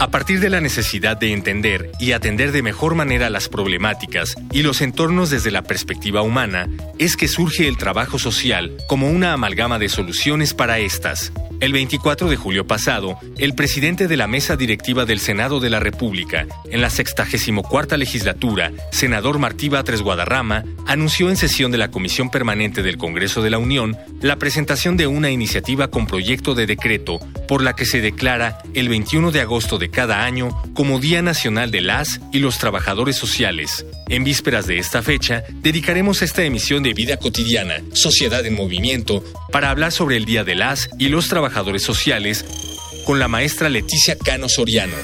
A partir de la necesidad de entender y atender de mejor manera las problemáticas y los entornos desde la perspectiva humana, es que surge el trabajo social como una amalgama de soluciones para estas. El 24 de julio pasado, el presidente de la mesa directiva del Senado de la República, en la 64 legislatura, senador Martí Batres Guadarrama, anunció en sesión de la Comisión Permanente del Congreso de la Unión la presentación de una iniciativa con proyecto de decreto por la que se declara el 21 de agosto de cada año como Día Nacional de las y los Trabajadores Sociales. En vísperas de esta fecha, dedicaremos esta emisión de Vida Cotidiana, Sociedad en Movimiento, para hablar sobre el Día de las y los Trabajadores Sociales con la maestra Leticia Cano Soriano,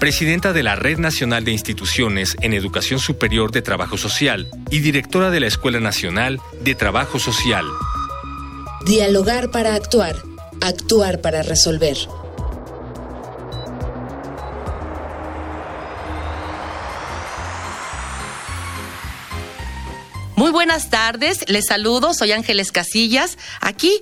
presidenta de la Red Nacional de Instituciones en Educación Superior de Trabajo Social y directora de la Escuela Nacional de Trabajo Social. Dialogar para actuar, actuar para resolver. Muy buenas tardes, les saludo, soy Ángeles Casillas, aquí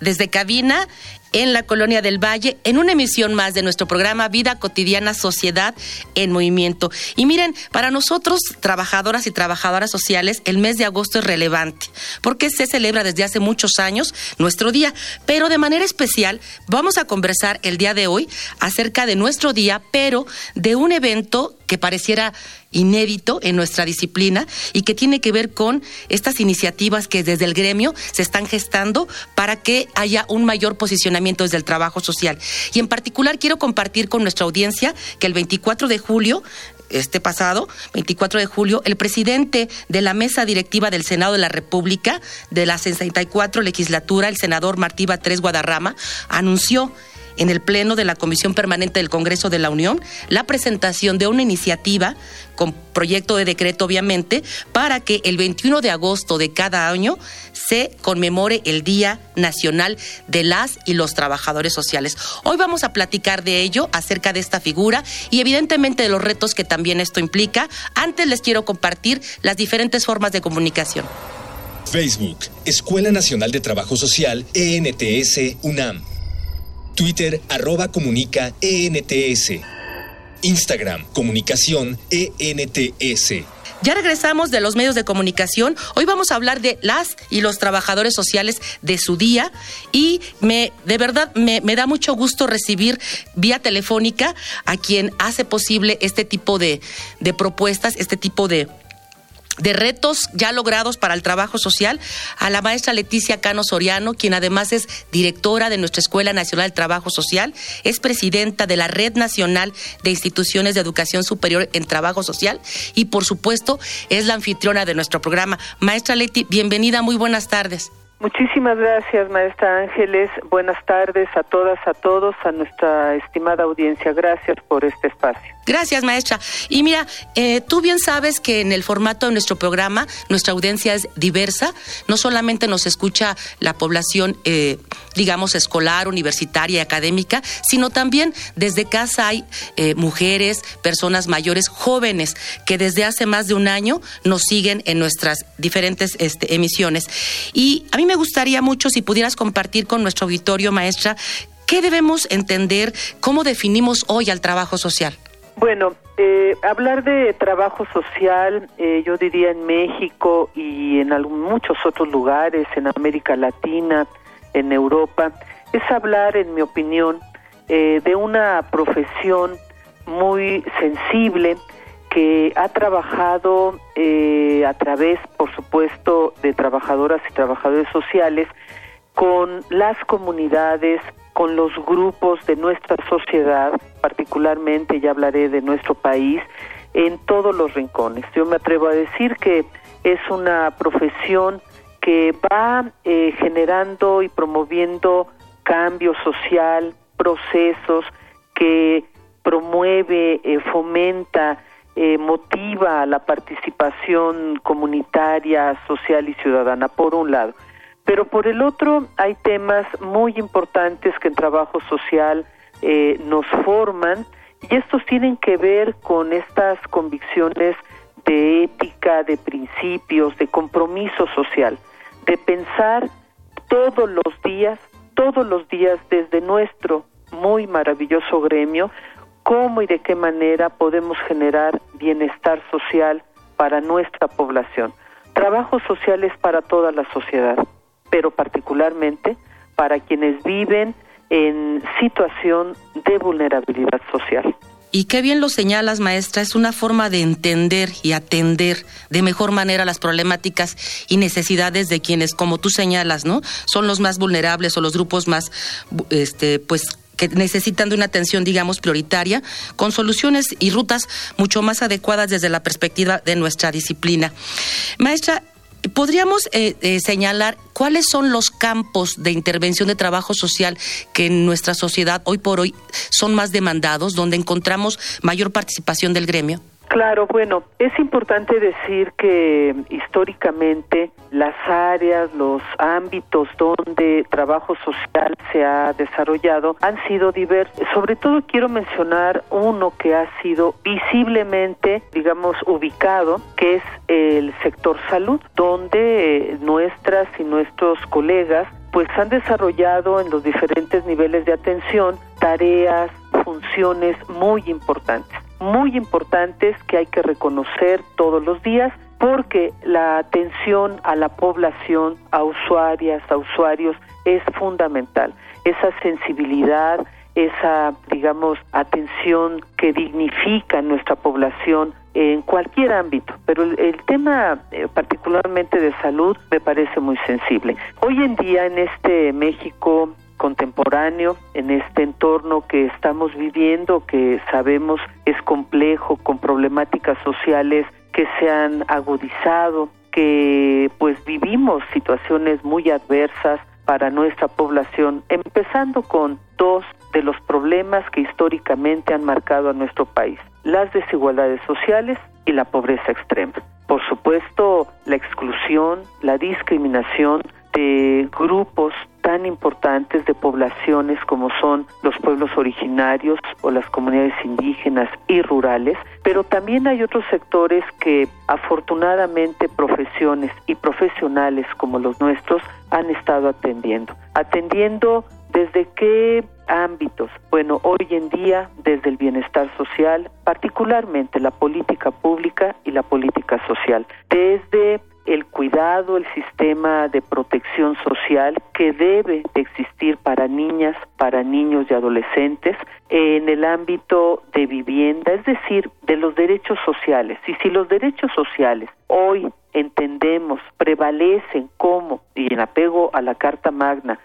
desde cabina en la Colonia del Valle, en una emisión más de nuestro programa Vida Cotidiana Sociedad en Movimiento. Y miren, para nosotros, trabajadoras y trabajadoras sociales, el mes de agosto es relevante, porque se celebra desde hace muchos años nuestro día, pero de manera especial vamos a conversar el día de hoy acerca de nuestro día, pero de un evento que pareciera inédito en nuestra disciplina y que tiene que ver con estas iniciativas que desde el gremio se están gestando para que haya un mayor posicionamiento desde el trabajo social. Y en particular quiero compartir con nuestra audiencia que el 24 de julio este pasado, 24 de julio, el presidente de la mesa directiva del Senado de la República de la 64 legislatura, el senador Martí Batres Guadarrama, anunció en el Pleno de la Comisión Permanente del Congreso de la Unión la presentación de una iniciativa con proyecto de decreto, obviamente, para que el 21 de agosto de cada año se conmemore el Día Nacional de las y los Trabajadores Sociales. Hoy vamos a platicar de ello, acerca de esta figura y evidentemente de los retos que también esto implica. Antes les quiero compartir las diferentes formas de comunicación. Facebook, Escuela Nacional de Trabajo Social, ENTS, UNAM. Twitter, arroba comunica ENTS. Instagram, comunicación ENTS. Ya regresamos de los medios de comunicación. Hoy vamos a hablar de las y los trabajadores sociales de su día y me de verdad me, me da mucho gusto recibir vía telefónica a quien hace posible este tipo de, de propuestas, este tipo de, de retos ya logrados para el trabajo social, a la maestra Leticia Cano Soriano, quien además es directora de nuestra Escuela Nacional de Trabajo Social, es presidenta de la Red Nacional de Instituciones de Educación Superior en Trabajo Social y, por supuesto, es la anfitriona de nuestro programa. Maestra Leti, bienvenida, muy buenas tardes. Muchísimas gracias, maestra Ángeles. Buenas tardes a todas, a todos, a nuestra estimada audiencia. Gracias por este espacio. Gracias, maestra. Y mira, eh, tú bien sabes que en el formato de nuestro programa nuestra audiencia es diversa. No solamente nos escucha la población, eh, digamos, escolar, universitaria y académica, sino también desde casa hay eh, mujeres, personas mayores, jóvenes, que desde hace más de un año nos siguen en nuestras diferentes este, emisiones. Y a mí me gustaría mucho si pudieras compartir con nuestro auditorio, maestra, ¿qué debemos entender? ¿Cómo definimos hoy al trabajo social? Bueno, eh, hablar de trabajo social, eh, yo diría en México y en muchos otros lugares, en América Latina, en Europa, es hablar, en mi opinión, eh, de una profesión muy sensible que ha trabajado a través, por supuesto, de trabajadoras y trabajadores sociales con las comunidades, con los grupos de nuestra sociedad, particularmente ya hablaré de nuestro país, en todos los rincones. Yo me atrevo a decir que es una profesión que va eh, generando y promoviendo cambio social, procesos que promueve, eh, fomenta, eh, motiva la participación comunitaria, social y ciudadana, por un lado. Pero por el otro, hay temas muy importantes que en trabajo social eh, nos forman y estos tienen que ver con estas convicciones de ética, de principios, de compromiso social, de pensar todos los días, todos los días desde nuestro muy maravilloso gremio, cómo y de qué manera podemos generar bienestar social para nuestra población. Trabajos sociales para toda la sociedad, pero particularmente para quienes viven en situación de vulnerabilidad social. Y qué bien lo señalas, maestra, es una forma de entender y atender de mejor manera las problemáticas y necesidades de quienes, como tú señalas, ¿no? Son los más vulnerables o los grupos más, este, pues, que necesitan de una atención, digamos, prioritaria, con soluciones y rutas mucho más adecuadas desde la perspectiva de nuestra disciplina. Maestra, ¿Podríamos eh, eh, señalar cuáles son los campos de intervención de trabajo social que en nuestra sociedad hoy por hoy son más demandados, donde encontramos mayor participación del gremio? Claro, bueno, es importante decir que históricamente las áreas, los ámbitos donde trabajo social se ha desarrollado han sido diversos. Sobre todo quiero mencionar uno que ha sido visiblemente, digamos, ubicado, que es el sector salud, donde nuestras y nuestros colegas pues han desarrollado en los diferentes niveles de atención tareas, funciones muy importantes muy importantes que hay que reconocer todos los días porque la atención a la población, a usuarias, a usuarios, es fundamental. Esa sensibilidad, esa, digamos, atención que dignifica nuestra población en cualquier ámbito, pero el, tema eh, particularmente de salud me parece muy sensible. Hoy en día en este México contemporáneo, en este entorno que estamos viviendo, que sabemos es complejo, con problemáticas sociales que se han agudizado, que pues vivimos situaciones muy adversas para nuestra población, empezando con dos de los problemas que históricamente han marcado a nuestro país, las desigualdades sociales y la pobreza extrema. Por supuesto, la exclusión, la discriminación de grupos tan importantes de poblaciones como son los pueblos originarios o las comunidades indígenas y rurales, pero también hay otros sectores que afortunadamente profesiones y profesionales como los nuestros han estado atendiendo. Atendiendo desde qué ámbitos? Bueno, hoy en día desde el bienestar social, particularmente la política pública y la política social, desde el cuidado, el sistema de protección social que debe existir para niñas, para niños y adolescentes en el ámbito de vivienda, es decir, de los derechos sociales. Y si los derechos sociales hoy entendemos, prevalecen como, y en apego a la Carta Magna,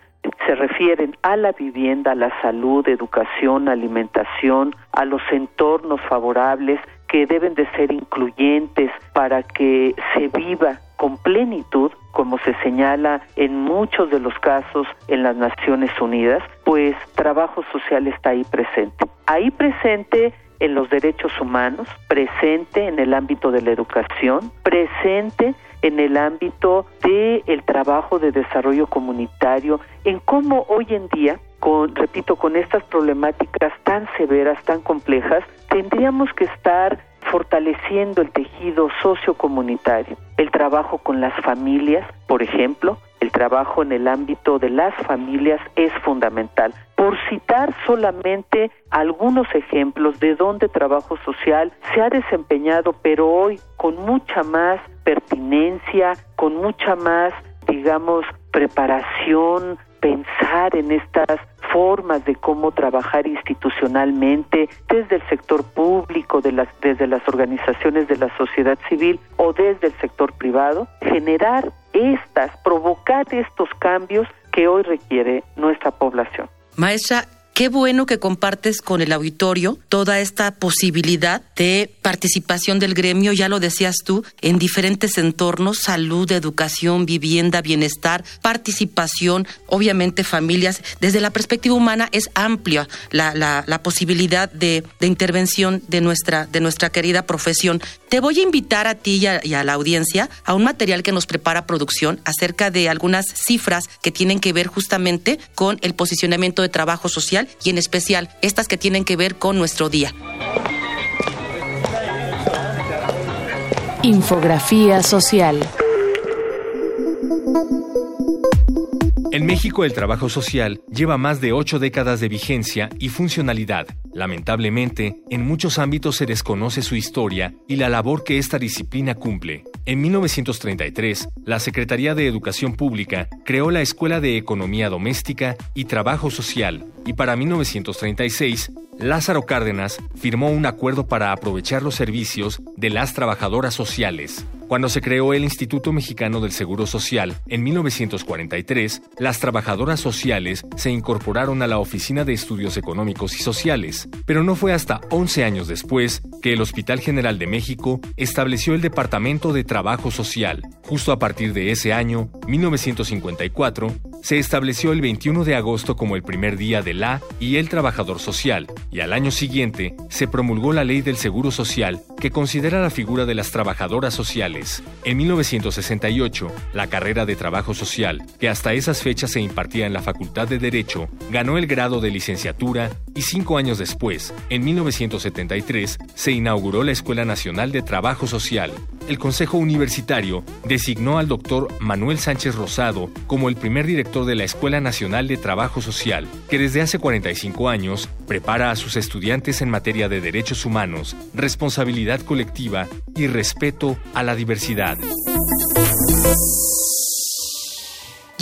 se refieren a la vivienda, a la salud, educación, alimentación, a los entornos favorables que deben de ser incluyentes para que se viva con plenitud, como se señala en muchos de los casos en las Naciones Unidas, pues trabajo social está ahí presente. Ahí presente en los derechos humanos, presente en el ámbito de la educación, presente en el ámbito del el trabajo de desarrollo comunitario, en cómo hoy en día, con, repito, con estas problemáticas tan severas, tan complejas, tendríamos que estar fortaleciendo el tejido sociocomunitario, el trabajo con las familias, por ejemplo, el trabajo en el ámbito de las familias es fundamental. Por citar solamente algunos ejemplos de donde trabajo social se ha desempeñado, pero hoy con mucha más pertinencia, con mucha más, digamos, preparación, pensar en estas formas de cómo trabajar institucionalmente desde el sector público, desde las organizaciones de la sociedad civil o desde el sector privado, generar estas, provocar estos cambios que hoy requiere nuestra población. Maestra, Qué bueno que compartes con el auditorio toda esta posibilidad de participación del gremio, ya lo decías tú, en diferentes entornos, salud, educación, vivienda, bienestar, participación, obviamente familias. Desde la perspectiva humana es amplia la, la, posibilidad de, de, intervención de nuestra, de nuestra querida profesión. Te voy a invitar a ti y a la audiencia a un material que nos prepara producción acerca de algunas cifras que tienen que ver justamente con el posicionamiento de trabajo social y en especial estas que tienen que ver con nuestro día. Infografía social. En México el trabajo social lleva más de ocho décadas de vigencia y funcionalidad. Lamentablemente, en muchos ámbitos se desconoce su historia y la labor que esta disciplina cumple. En 1933, la Secretaría de Educación Pública creó la Escuela de Economía Doméstica y Trabajo Social, y para 1936, Lázaro Cárdenas firmó un acuerdo para aprovechar los servicios de las trabajadoras sociales. Cuando se creó el Instituto Mexicano del Seguro Social en 1943, las trabajadoras sociales se incorporaron a la Oficina de Estudios Económicos y Sociales, pero no fue hasta 11 años después que el Hospital General de México estableció el Departamento de Trabajo Social. Justo a partir de ese año, 1954, se estableció el 21 de agosto como el primer día de la y el trabajador social, y al año siguiente se promulgó la Ley del Seguro Social que considera la figura de las trabajadoras sociales. En 1968, la carrera de trabajo social, que hasta esas fechas se impartía en la Facultad de Derecho, ganó el grado de licenciatura y cinco años después, en 1973, se inauguró la Escuela Nacional de Trabajo Social. El Consejo Universitario designó al doctor Manuel Sánchez Rosado como el primer director de la Escuela Nacional de Trabajo Social, que desde hace 45 años prepara a sus estudiantes en materia de derechos humanos, responsabilidad colectiva y respeto a la diversidad.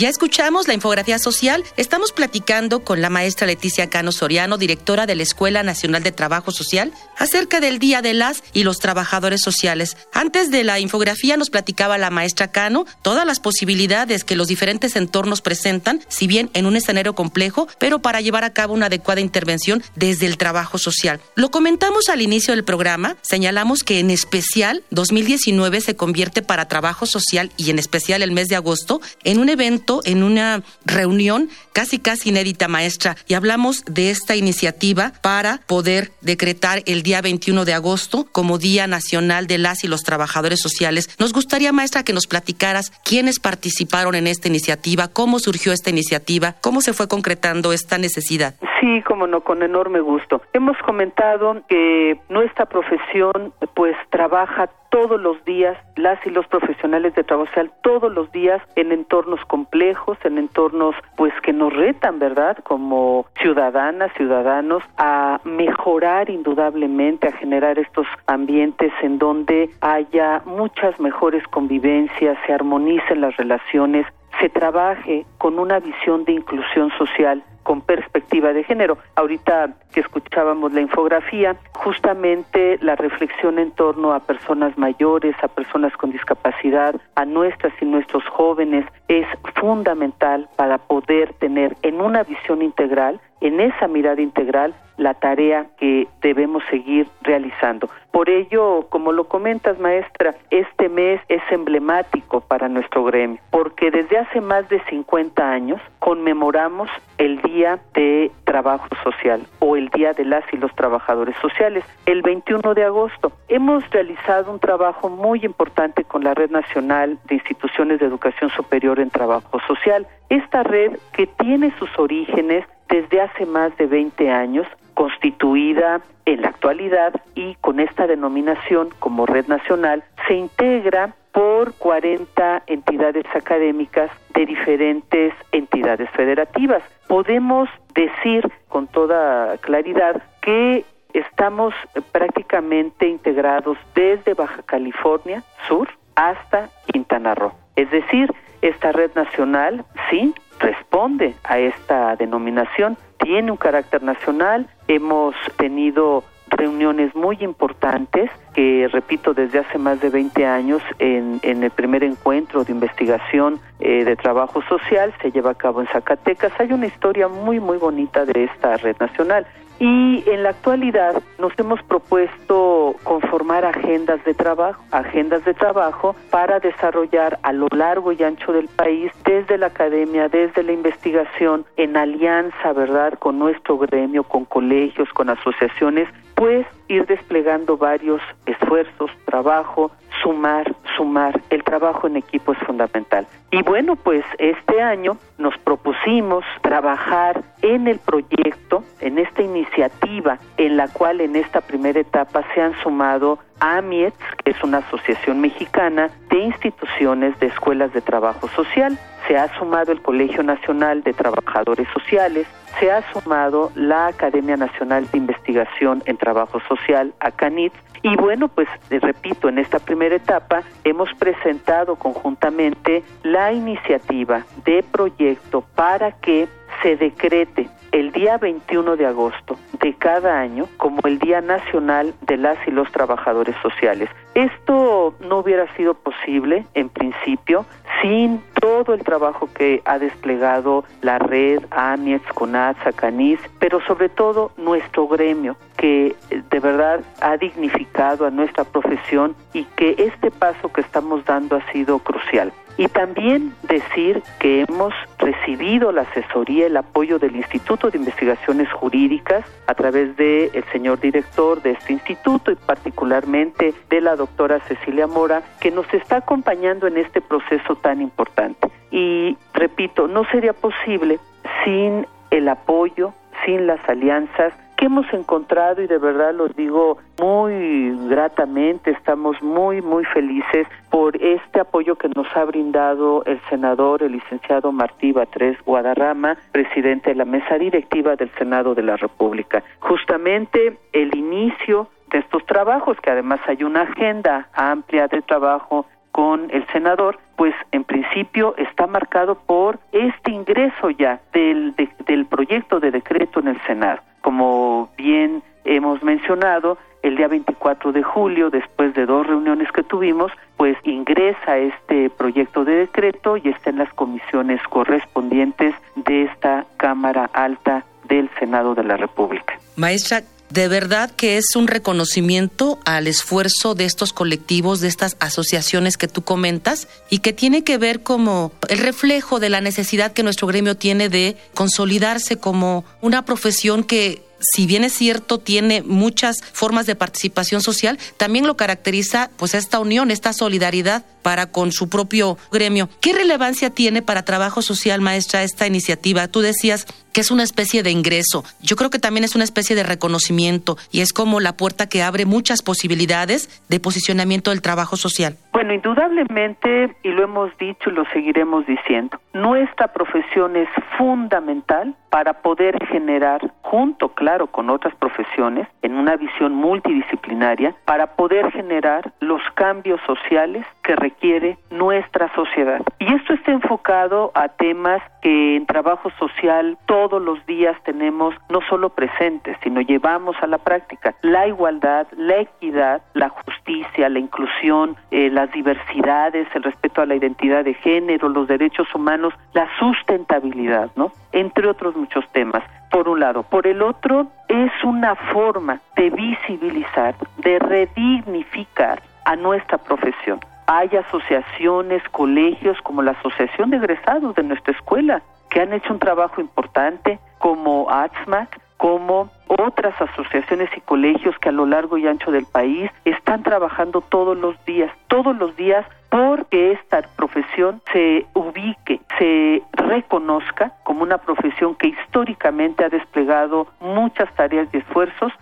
Ya escuchamos la infografía social. Estamos platicando con la maestra Leticia Cano Soriano, directora de la Escuela Nacional de Trabajo Social, acerca del Día de las y los Trabajadores Sociales. Antes de la infografía nos platicaba la maestra Cano todas las posibilidades que los diferentes entornos presentan, si bien en un escenario complejo, pero para llevar a cabo una adecuada intervención desde el trabajo social. Lo comentamos al inicio del programa, señalamos que en especial 2019 se convierte para trabajo social y en especial el mes de agosto en un evento en una reunión casi casi inédita maestra y hablamos de esta iniciativa para poder decretar el día 21 de agosto como Día Nacional de las y los Trabajadores Sociales. Nos gustaría maestra que nos platicaras quiénes participaron en esta iniciativa, cómo surgió esta iniciativa, cómo se fue concretando esta necesidad. Sí, como no, con enorme gusto. Hemos comentado que nuestra profesión pues trabaja todos los días, las y los profesionales de trabajo social, todos los días en entornos complejos, en entornos pues que nos retan, ¿verdad? Como ciudadanas, ciudadanos, a mejorar indudablemente, a generar estos ambientes en donde haya muchas mejores convivencias, se armonicen las relaciones, se trabaje con una visión de inclusión social con perspectiva de género. Ahorita que escuchábamos la infografía, justamente la reflexión en torno a personas mayores, a personas con discapacidad, a nuestras y nuestros jóvenes, es fundamental para poder tener en una visión integral, en esa mirada integral, la tarea que debemos seguir realizando. Por ello, como lo comentas, maestra, este mes es emblemático para nuestro gremio, porque desde hace más de 50 años conmemoramos el Día de Trabajo Social o el Día de las y los Trabajadores Sociales, el 21 de agosto. Hemos realizado un trabajo muy importante con la Red Nacional de Instituciones de Educación Superior en Trabajo Social. Esta red que tiene sus orígenes desde hace más de 20 años constituida en la actualidad y con esta denominación como red nacional se integra por 40 entidades académicas de diferentes entidades federativas. Podemos decir con toda claridad que estamos prácticamente integrados desde Baja California Sur hasta Quintana Roo. Es decir, esta red nacional sí responde a esta denominación, tiene un carácter nacional, hemos tenido reuniones muy importantes que, repito, desde hace más de 20 años, en, el primer encuentro de investigación eh, de trabajo social, se lleva a cabo en Zacatecas. Hay una historia muy, muy bonita de esta red nacional. Y en la actualidad nos hemos propuesto conformar agendas de trabajo, agendas de trabajo para desarrollar a lo largo y ancho del país, desde la academia, desde la investigación, en alianza, ¿verdad?, con nuestro gremio, con colegios, con asociaciones, pues ir desplegando varios esfuerzos, trabajo, sumar, sumar. El trabajo en equipo es fundamental. Y bueno, pues este año nos propusimos trabajar en el proyecto, en esta iniciativa, en la cual en esta primera etapa se han sumado AMIETS, que es una asociación mexicana de instituciones de escuelas de trabajo social, se ha sumado el Colegio Nacional de Trabajadores Sociales, se ha sumado la Academia Nacional de Investigación en Trabajo Social, ACANIT, y bueno, pues eh, repito, en esta primera etapa hemos presentado conjuntamente la iniciativa de proyecto para que se decrete el día 21 de agosto de cada año como el Día Nacional de las y los Trabajadores Sociales. Esto no hubiera sido posible en principio sin todo el trabajo que ha desplegado la red AMIEX, CONAT, SACANIS, pero sobre todo nuestro gremio, que de verdad ha dignificado a nuestra profesión y que este paso que estamos dando ha sido crucial. Y también decir que hemos recibido la asesoría, el apoyo del Instituto de Investigaciones Jurídicas a través del el señor director de este instituto y particularmente de la doctora Cecilia Mora, que nos está acompañando en este proceso tan importante. Y repito, no sería posible sin el apoyo, sin las alianzas hemos encontrado y de verdad los digo muy gratamente, estamos muy, muy felices por este apoyo que nos ha brindado el senador, el licenciado Martí Batres Guadarrama, presidente de la mesa directiva del Senado de la República. Justamente el inicio de estos trabajos, que además hay una agenda amplia de trabajo con el senador, pues en principio está marcado por este ingreso ya del, del proyecto de decreto en el Senado. Como bien hemos mencionado, el día 24 de julio, después de dos reuniones que tuvimos, pues ingresa este proyecto de decreto y está en las comisiones correspondientes de esta Cámara Alta del Senado de la República. Maestra, de verdad que es un reconocimiento al esfuerzo de estos colectivos, de estas asociaciones que tú comentas y que tiene que ver como el reflejo de la necesidad que nuestro gremio tiene de consolidarse como una profesión que si bien es cierto, tiene muchas formas de participación social, también lo caracteriza pues esta unión, esta solidaridad para con su propio gremio. ¿Qué relevancia tiene para trabajo social, maestra, esta iniciativa? Tú decías que es una especie de ingreso. Yo creo que también es una especie de reconocimiento y es como la puerta que abre muchas posibilidades de posicionamiento del trabajo social. Bueno, indudablemente, y lo hemos dicho y lo seguiremos diciendo, nuestra profesión es fundamental para poder generar, junto, claro, con otras profesiones, en una visión multidisciplinaria, para poder generar los cambios sociales que requiere nuestra sociedad. Y esto está enfocado a temas que en trabajo social todos los días tenemos no solo presentes, sino llevamos a la práctica. La igualdad, la equidad, la justicia, la inclusión, eh, las diversidades, el respeto a la identidad de género, los derechos humanos, la sustentabilidad, ¿no? Entre otros muchos temas por un lado. Por el otro, es una forma de visibilizar, de redignificar a nuestra profesión. Hay asociaciones, colegios como la Asociación de Egresados de nuestra escuela, que han hecho un trabajo importante, como ATSMAC, como otras asociaciones y colegios que a lo largo y ancho del país están trabajando todos los días, todos los días porque esta profesión se ubique, se reconozca como una profesión que históricamente ha desplegado muchas tareas y esfuerzos,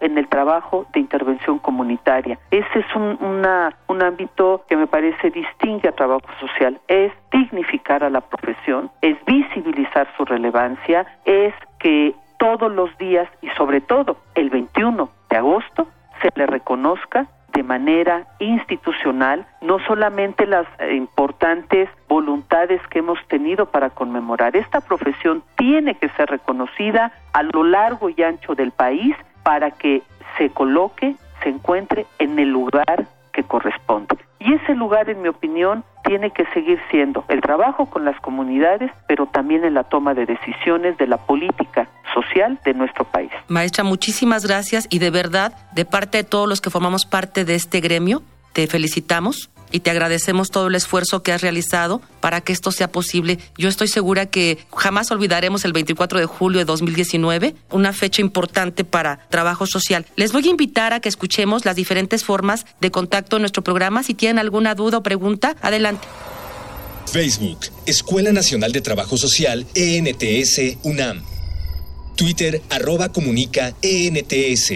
en el trabajo de intervención comunitaria. Ese es un, un ámbito que me parece distingue a trabajo social, es dignificar a la profesión, es visibilizar su relevancia, es que todos los días y sobre todo el 21 de agosto se le reconozca de manera institucional no solamente las eh, importantes voluntades que hemos tenido para conmemorar. Esta profesión tiene que ser reconocida a lo largo y ancho del país para que se coloque, se encuentre en el lugar que corresponde. Y ese lugar, en mi opinión, tiene que seguir siendo el trabajo con las comunidades, pero también en la toma de decisiones de la política social de nuestro país. Maestra, muchísimas gracias y de verdad, de parte de todos los que formamos parte de este gremio, te felicitamos y te agradecemos todo el esfuerzo que has realizado para que esto sea posible. Yo estoy segura que jamás olvidaremos el 24 de julio de 2019, una fecha importante para trabajo social. Les voy a invitar a que escuchemos las diferentes formas de contacto en nuestro programa. Si tienen alguna duda o pregunta, adelante. Facebook, Escuela Nacional de Trabajo Social, ENTS, UNAM. Twitter, arroba comunica, ENTS.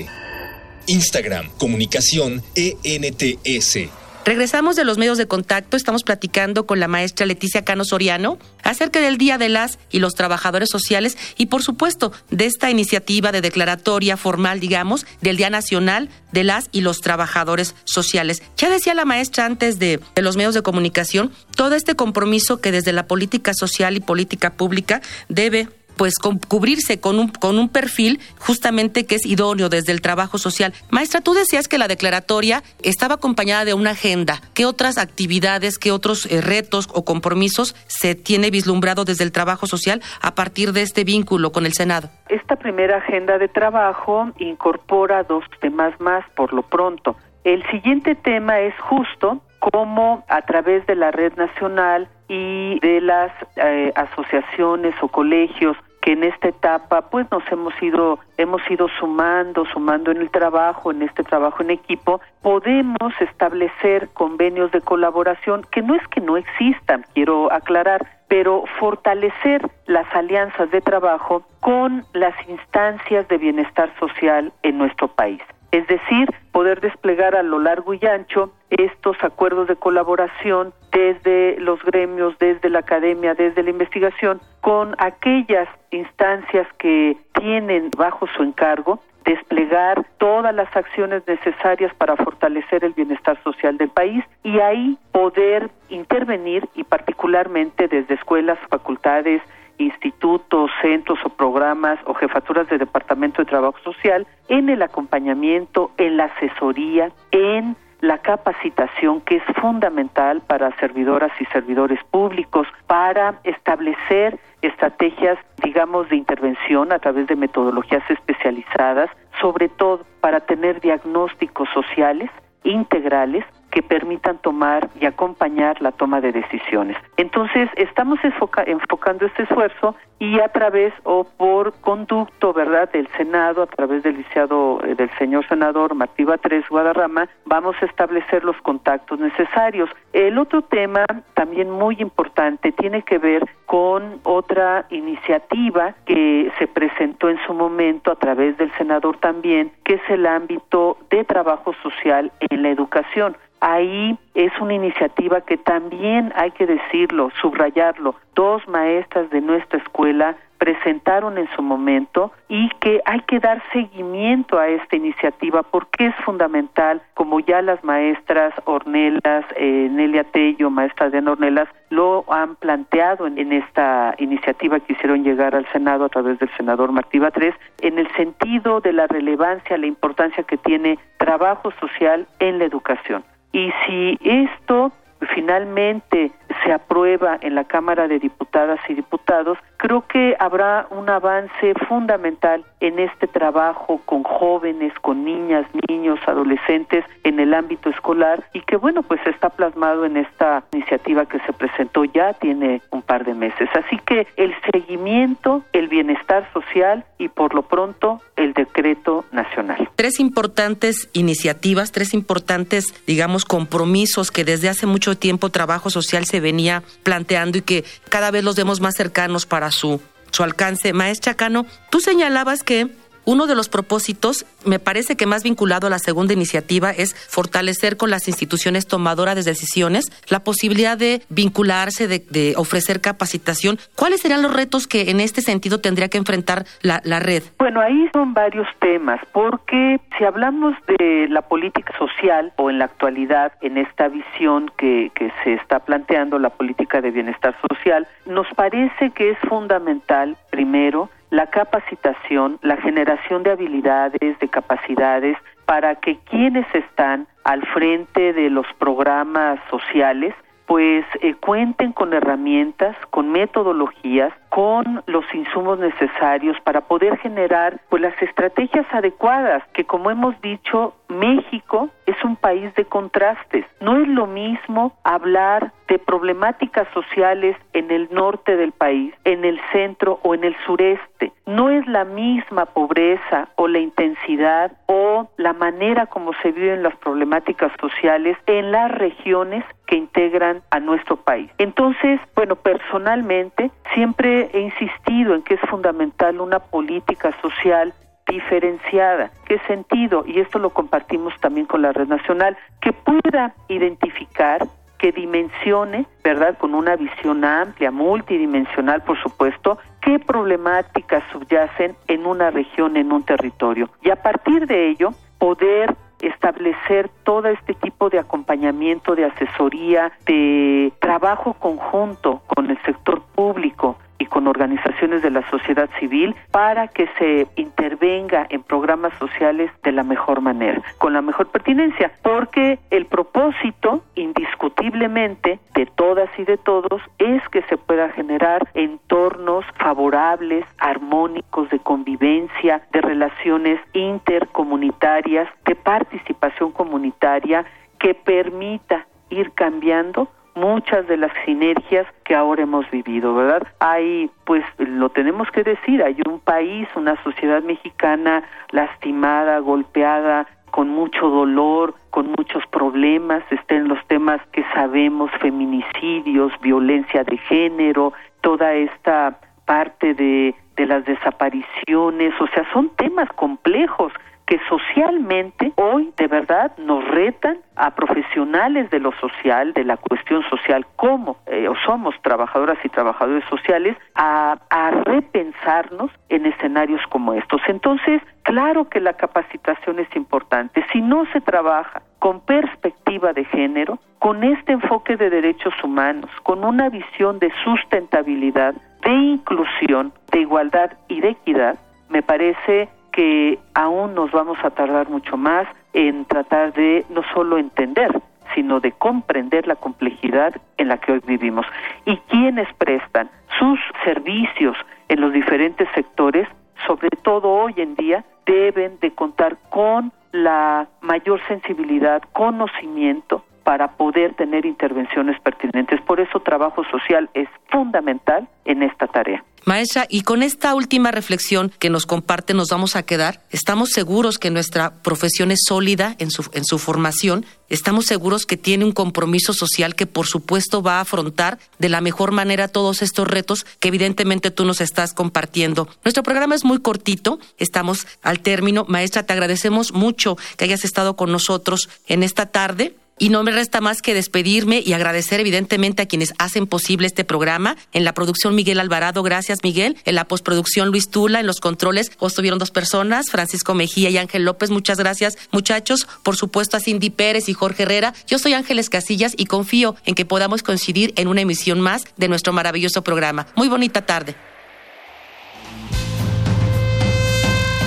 Instagram, comunicación, ENTS. Regresamos de los medios de contacto, estamos platicando con la maestra Leticia Cano Soriano acerca del Día de las y los Trabajadores Sociales y por supuesto de esta iniciativa de declaratoria formal, digamos, del Día Nacional de las y los Trabajadores Sociales. Ya decía la maestra antes de, de los medios de comunicación, todo este compromiso que desde la política social y política pública debe pues cubrirse con un, con un perfil justamente que es idóneo desde el trabajo social. Maestra, tú decías que la declaratoria estaba acompañada de una agenda. ¿Qué otras actividades, qué otros eh, retos o compromisos se tiene vislumbrado desde el trabajo social a partir de este vínculo con el Senado? Esta primera agenda de trabajo incorpora dos temas más por lo pronto. El siguiente tema es justo cómo a través de la red nacional y de las eh, asociaciones o colegios que en esta etapa pues nos hemos ido hemos ido sumando sumando en el trabajo en este trabajo en equipo podemos establecer convenios de colaboración que no es que no existan quiero aclarar pero fortalecer las alianzas de trabajo con las instancias de bienestar social en nuestro país es decir, poder desplegar a lo largo y ancho estos acuerdos de colaboración desde los gremios, desde la academia, desde la investigación, con aquellas instancias que tienen bajo su encargo desplegar todas las acciones necesarias para fortalecer el bienestar social del país y ahí poder intervenir y particularmente desde escuelas, facultades, institutos, centros o programas o jefaturas de departamento de trabajo social en el acompañamiento, en la asesoría, en la capacitación que es fundamental para servidoras y servidores públicos para establecer estrategias, digamos, de intervención a través de metodologías especializadas, sobre todo para tener diagnósticos sociales integrales que permitan tomar y acompañar la toma de decisiones. Entonces, estamos enfocando este esfuerzo y a través o por conducto, ¿verdad?, del Senado, a través del lisiado eh, del señor senador Martí Batres Guadarrama, vamos a establecer los contactos necesarios. El otro tema también muy importante tiene que ver con otra iniciativa que se presentó en su momento a través del senador también, que es el ámbito de trabajo social en la educación. Ahí es una iniciativa que también hay que decirlo, subrayarlo. Dos maestras de nuestra escuela presentaron en su momento y que hay que dar seguimiento a esta iniciativa porque es fundamental, como ya las maestras Ornelas, eh, Nelia Tello, maestra de Ornelas, lo han planteado en, esta iniciativa que hicieron llegar al Senado a través del senador Martí Batres, en el sentido de la relevancia, la importancia que tiene trabajo social en la educación. Y si esto finalmente se aprueba en la Cámara de Diputadas y Diputados, creo que habrá un avance fundamental en este trabajo con jóvenes, con niñas, niños, adolescentes en el ámbito escolar y que bueno, pues está plasmado en esta iniciativa que se presentó ya tiene un par de meses. Así que el seguimiento, el bienestar social y por lo pronto el decreto nacional. Tres importantes iniciativas, tres importantes, digamos, compromisos que desde hace mucho tiempo trabajo social se venía planteando y que cada vez los vemos más cercanos para su, su alcance. Maestra Cano, tú señalabas que uno de los propósitos, me parece que más vinculado a la segunda iniciativa, es fortalecer con las instituciones tomadoras de decisiones la posibilidad de vincularse, de, ofrecer capacitación. ¿Cuáles serían los retos que en este sentido tendría que enfrentar la, la red? Bueno, ahí son varios temas, porque si hablamos de la política social o en la actualidad, en esta visión que, que se está planteando, la política de bienestar social, nos parece que es fundamental, primero, la capacitación, la generación de habilidades, de capacidades, para que quienes están al frente de los programas sociales pues eh, cuenten con herramientas, con metodologías, con los insumos necesarios para poder generar pues las estrategias adecuadas, que como hemos dicho, México es un país de contrastes. No es lo mismo hablar de problemáticas sociales en el norte del país, en el centro o en el sureste. No es la misma pobreza o la intensidad o la manera como se viven las problemáticas sociales en las regiones que integran a nuestro país. Entonces, bueno, personalmente siempre he insistido en que es fundamental una política social diferenciada. ¿Qué sentido? Y esto lo compartimos también con la Red Nacional, que pueda identificar que dimensione, ¿verdad? Con una visión amplia, multidimensional, por supuesto, qué problemáticas subyacen en una región, en un territorio. Y a partir de ello, poder establecer todo este tipo de acompañamiento, de asesoría, de trabajo conjunto con el sector público, y con organizaciones de la sociedad civil para que se intervenga en programas sociales de la mejor manera, con la mejor pertinencia, porque el propósito indiscutiblemente de todas y de todos es que se pueda generar entornos favorables, armónicos de convivencia, de relaciones intercomunitarias, de participación comunitaria que permita ir cambiando muchas de las sinergias que ahora hemos vivido, ¿verdad? Hay, pues lo tenemos que decir, hay un país, una sociedad mexicana lastimada, golpeada, con mucho dolor, con muchos problemas, estén los temas que sabemos, feminicidios, violencia de género, toda esta parte de, las desapariciones, o sea, son temas complejos que socialmente hoy de verdad nos retan a profesionales de lo social, de la cuestión social, como eh, somos trabajadoras y trabajadores sociales, a, a repensarnos en escenarios como estos. Entonces, claro que la capacitación es importante. Si no se trabaja con perspectiva de género, con este enfoque de derechos humanos, con una visión de sustentabilidad, de inclusión, de igualdad y de equidad, me parece que aún nos vamos a tardar mucho más en tratar de no solo entender, sino de comprender la complejidad en la que hoy vivimos. Y quienes prestan sus servicios en los diferentes sectores, sobre todo hoy en día, deben de contar con la mayor sensibilidad, conocimiento para poder tener intervenciones pertinentes. Por eso trabajo social es fundamental en esta tarea. Maestra, y con esta última reflexión que nos comparte nos vamos a quedar. Estamos seguros que nuestra profesión es sólida en su, en su formación. Estamos seguros que tiene un compromiso social que por supuesto va a afrontar de la mejor manera todos estos retos que evidentemente tú nos estás compartiendo. Nuestro programa es muy cortito, estamos al término. Maestra, te agradecemos mucho que hayas estado con nosotros en esta tarde. Y no me resta más que despedirme y agradecer evidentemente a quienes hacen posible este programa. En la producción Miguel Alvarado, gracias Miguel. En la postproducción Luis Tula, en los controles estuvieron dos personas, Francisco Mejía y Ángel López. Muchas gracias muchachos. Por supuesto a Cindy Pérez y Jorge Herrera. Yo soy Ángeles Casillas y confío en que podamos coincidir en una emisión más de nuestro maravilloso programa. Muy bonita tarde.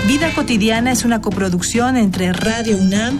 Vida cotidiana es una coproducción entre Radio UNAM